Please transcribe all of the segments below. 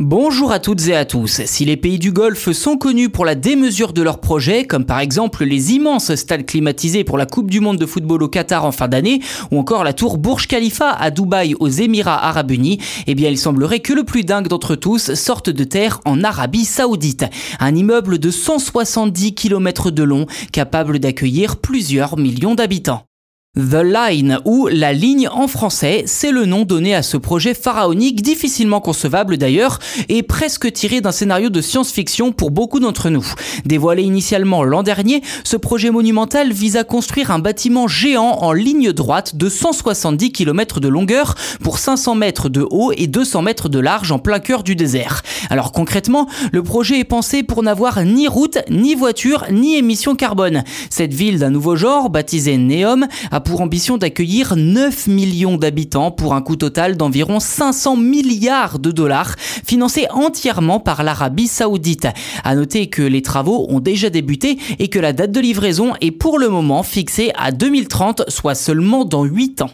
Bonjour à toutes et à tous. Si les pays du Golfe sont connus pour la démesure de leurs projets, comme par exemple les immenses stades climatisés pour la Coupe du Monde de football au Qatar en fin d'année, ou encore la tour Burj Khalifa à Dubaï aux Émirats Arabes Unis, eh bien il semblerait que le plus dingue d'entre tous sorte de terre en Arabie Saoudite. Un immeuble de 170 km de long, capable d'accueillir plusieurs millions d'habitants. The Line, ou la ligne en français, c'est le nom donné à ce projet pharaonique, difficilement concevable d'ailleurs, et presque tiré d'un scénario de science-fiction pour beaucoup d'entre nous. Dévoilé initialement l'an dernier, ce projet monumental vise à construire un bâtiment géant en ligne droite de 170 km de longueur pour 500 mètres de haut et 200 mètres de large en plein cœur du désert. Alors concrètement, le projet est pensé pour n'avoir ni route, ni voiture, ni émissions carbone. Cette ville d'un nouveau genre, baptisée Neom, a pour ambition d'accueillir 9 millions d'habitants pour un coût total d'environ 500 milliards de dollars, financé entièrement par l'Arabie Saoudite. À noter que les travaux ont déjà débuté et que la date de livraison est pour le moment fixée à 2030, soit seulement dans 8 ans.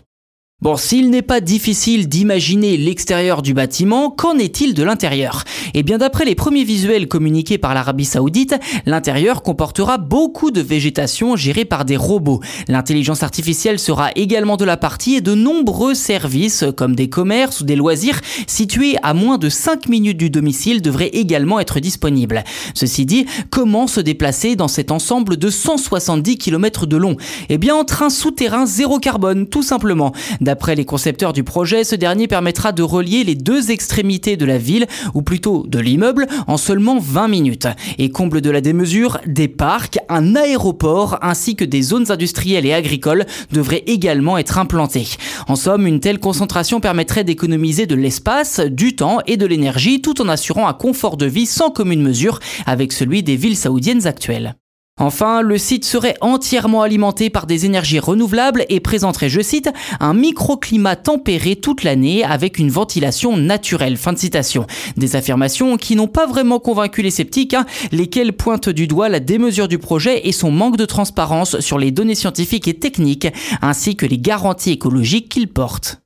Bon, s'il n'est pas difficile d'imaginer l'extérieur du bâtiment, qu'en est-il de l'intérieur? Eh bien, d'après les premiers visuels communiqués par l'Arabie Saoudite, l'intérieur comportera beaucoup de végétation gérée par des robots. L'intelligence artificielle sera également de la partie et de nombreux services, comme des commerces ou des loisirs, situés à moins de 5 minutes du domicile devraient également être disponibles. Ceci dit, comment se déplacer dans cet ensemble de 170 km de long? Eh bien, en train souterrain zéro carbone, tout simplement. D'après les concepteurs du projet, ce dernier permettra de relier les deux extrémités de la ville, ou plutôt de l'immeuble, en seulement 20 minutes. Et comble de la démesure, des parcs, un aéroport ainsi que des zones industrielles et agricoles devraient également être implantés. En somme, une telle concentration permettrait d'économiser de l'espace, du temps et de l'énergie tout en assurant un confort de vie sans commune mesure avec celui des villes saoudiennes actuelles. Enfin, le site serait entièrement alimenté par des énergies renouvelables et présenterait, je cite, un microclimat tempéré toute l'année avec une ventilation naturelle. Fin de citation. Des affirmations qui n'ont pas vraiment convaincu les sceptiques, hein, lesquels pointent du doigt la démesure du projet et son manque de transparence sur les données scientifiques et techniques, ainsi que les garanties écologiques qu'il porte.